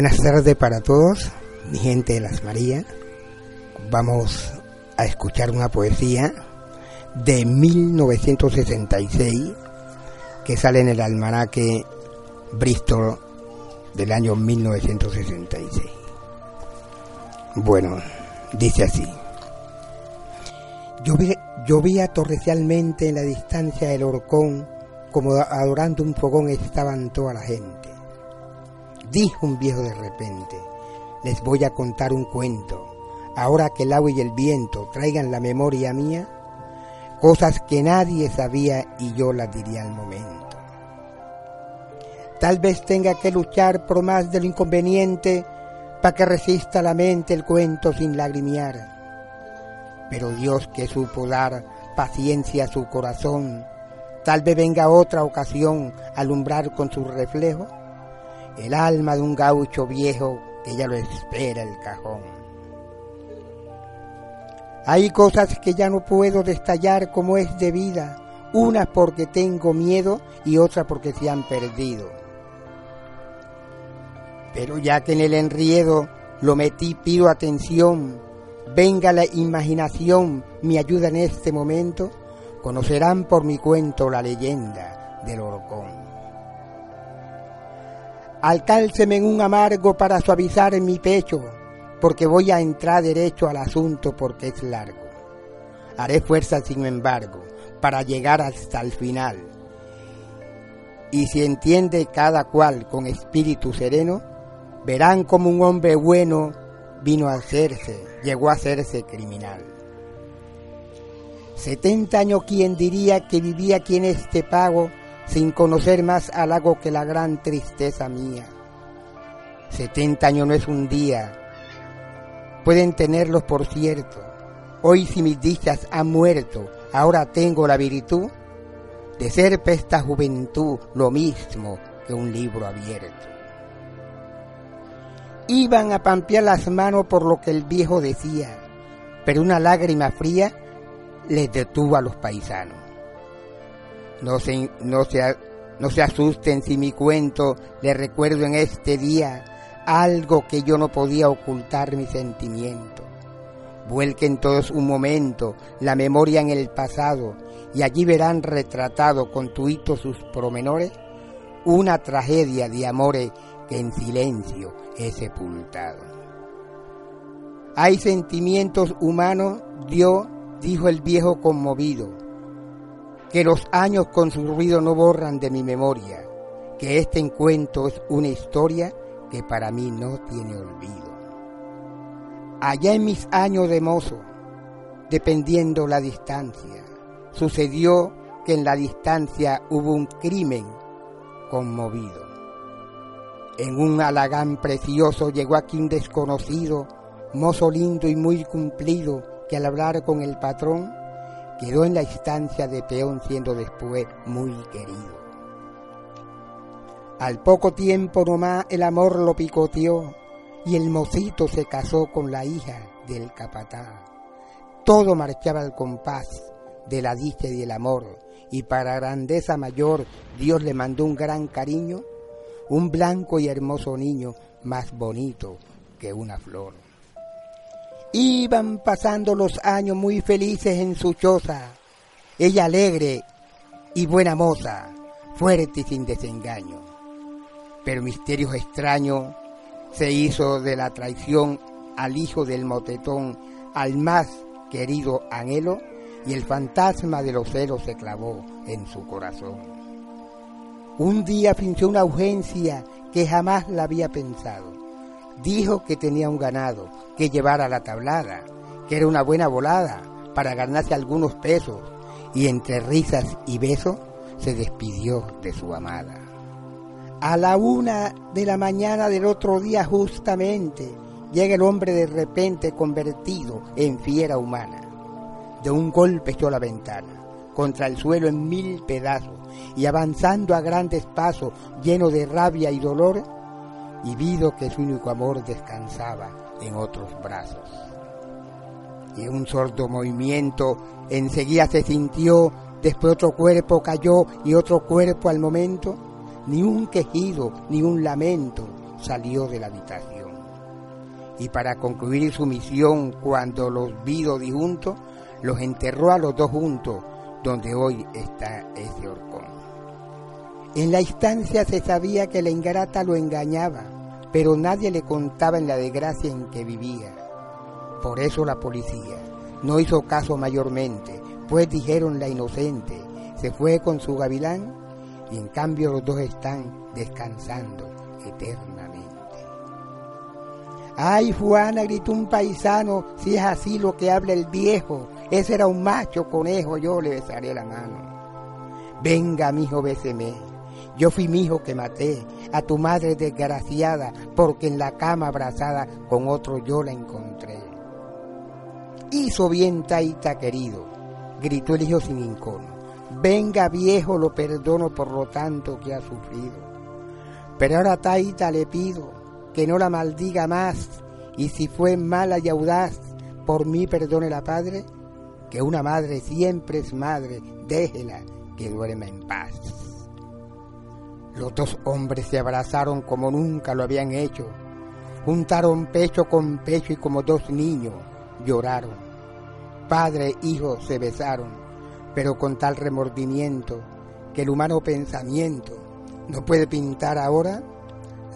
Buenas tardes para todos, mi gente de las Marías. Vamos a escuchar una poesía de 1966 que sale en el almanaque Bristol del año 1966. Bueno, dice así. llovía torrencialmente en la distancia del horcón, como adorando un fogón estaban toda la gente dijo un viejo de repente, les voy a contar un cuento, ahora que el agua y el viento traigan la memoria mía, cosas que nadie sabía y yo las diría al momento. Tal vez tenga que luchar por más de lo inconveniente para que resista la mente el cuento sin lagrimear. Pero Dios que supo dar paciencia a su corazón, tal vez venga otra ocasión alumbrar con su reflejo el alma de un gaucho viejo ya lo espera el cajón. Hay cosas que ya no puedo destallar como es de vida, una porque tengo miedo y otra porque se han perdido. Pero ya que en el enriedo lo metí, pido atención, venga la imaginación, mi ayuda en este momento, conocerán por mi cuento la leyenda del Orcón. Alcálceme un amargo para suavizar mi pecho, porque voy a entrar derecho al asunto porque es largo. Haré fuerza, sin embargo, para llegar hasta el final. Y si entiende cada cual con espíritu sereno, verán como un hombre bueno vino a hacerse, llegó a hacerse criminal. Setenta años, quien diría que vivía aquí en este pago sin conocer más halago que la gran tristeza mía. Setenta años no es un día, pueden tenerlos por cierto. Hoy si mis dichas han muerto, ahora tengo la virtud de ser para esta juventud lo mismo que un libro abierto. Iban a pampear las manos por lo que el viejo decía, pero una lágrima fría les detuvo a los paisanos. No se, no, se, no se asusten si mi cuento le recuerdo en este día algo que yo no podía ocultar mi sentimiento. Vuelquen todos un momento la memoria en el pasado y allí verán retratado con tuito sus promenores una tragedia de amores que en silencio he sepultado. Hay sentimientos humanos, Dios, dijo el viejo conmovido, que los años con su ruido no borran de mi memoria, que este encuentro es una historia que para mí no tiene olvido. Allá en mis años de mozo, dependiendo la distancia, sucedió que en la distancia hubo un crimen conmovido. En un halagán precioso llegó aquí un desconocido, mozo lindo y muy cumplido, que al hablar con el patrón quedó en la instancia de peón siendo después muy querido. Al poco tiempo nomás el amor lo picoteó y el mocito se casó con la hija del capataz. Todo marchaba al compás de la dicha y el amor y para grandeza mayor Dios le mandó un gran cariño, un blanco y hermoso niño más bonito que una flor. Iban pasando los años muy felices en su choza, ella alegre y buena moza, fuerte y sin desengaño. Pero misterios extraños se hizo de la traición al hijo del motetón, al más querido anhelo, y el fantasma de los celos se clavó en su corazón. Un día fingió una urgencia que jamás la había pensado. Dijo que tenía un ganado, que llevara la tablada, que era una buena volada para ganarse algunos pesos, y entre risas y besos se despidió de su amada. A la una de la mañana del otro día justamente llega el hombre de repente convertido en fiera humana. De un golpe echó la ventana contra el suelo en mil pedazos y avanzando a grandes pasos lleno de rabia y dolor, y vido que su único amor descansaba en otros brazos. Y un sordo movimiento enseguida se sintió, después otro cuerpo cayó y otro cuerpo al momento, ni un quejido ni un lamento salió de la habitación. Y para concluir su misión, cuando los vido disjuntos, los enterró a los dos juntos, donde hoy está ese horcón. En la instancia se sabía que la ingrata lo engañaba, pero nadie le contaba en la desgracia en que vivía. Por eso la policía no hizo caso mayormente, pues dijeron la inocente, se fue con su gavilán y en cambio los dos están descansando eternamente. Ay, Juana, gritó un paisano, si es así lo que habla el viejo, ese era un macho conejo, yo le besaré la mano. Venga, mijo, béseme. Yo fui mi hijo que maté a tu madre desgraciada, porque en la cama abrazada con otro yo la encontré. Hizo bien Taita querido, gritó el hijo sin incono. Venga viejo, lo perdono por lo tanto que ha sufrido. Pero ahora Taita le pido que no la maldiga más, y si fue mala y audaz, por mí perdone la padre, que una madre siempre es madre, déjela que duerma en paz. Los dos hombres se abrazaron como nunca lo habían hecho, juntaron pecho con pecho y como dos niños lloraron. Padre e hijo se besaron, pero con tal remordimiento que el humano pensamiento no puede pintar ahora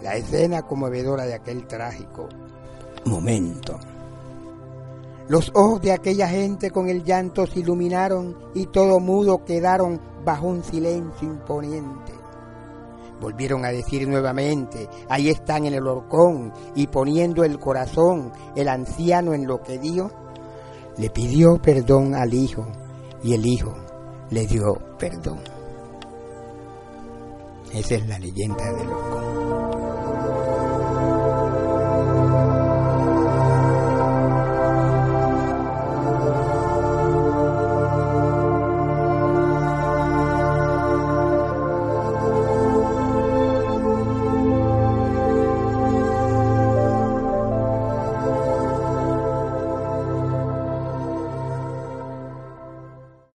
la escena conmovedora de aquel trágico momento. Los ojos de aquella gente con el llanto se iluminaron y todo mudo quedaron bajo un silencio imponente. Volvieron a decir nuevamente, ahí están en el horcón y poniendo el corazón, el anciano en lo que dio, le pidió perdón al hijo y el hijo le dio perdón. Esa es la leyenda del horcón.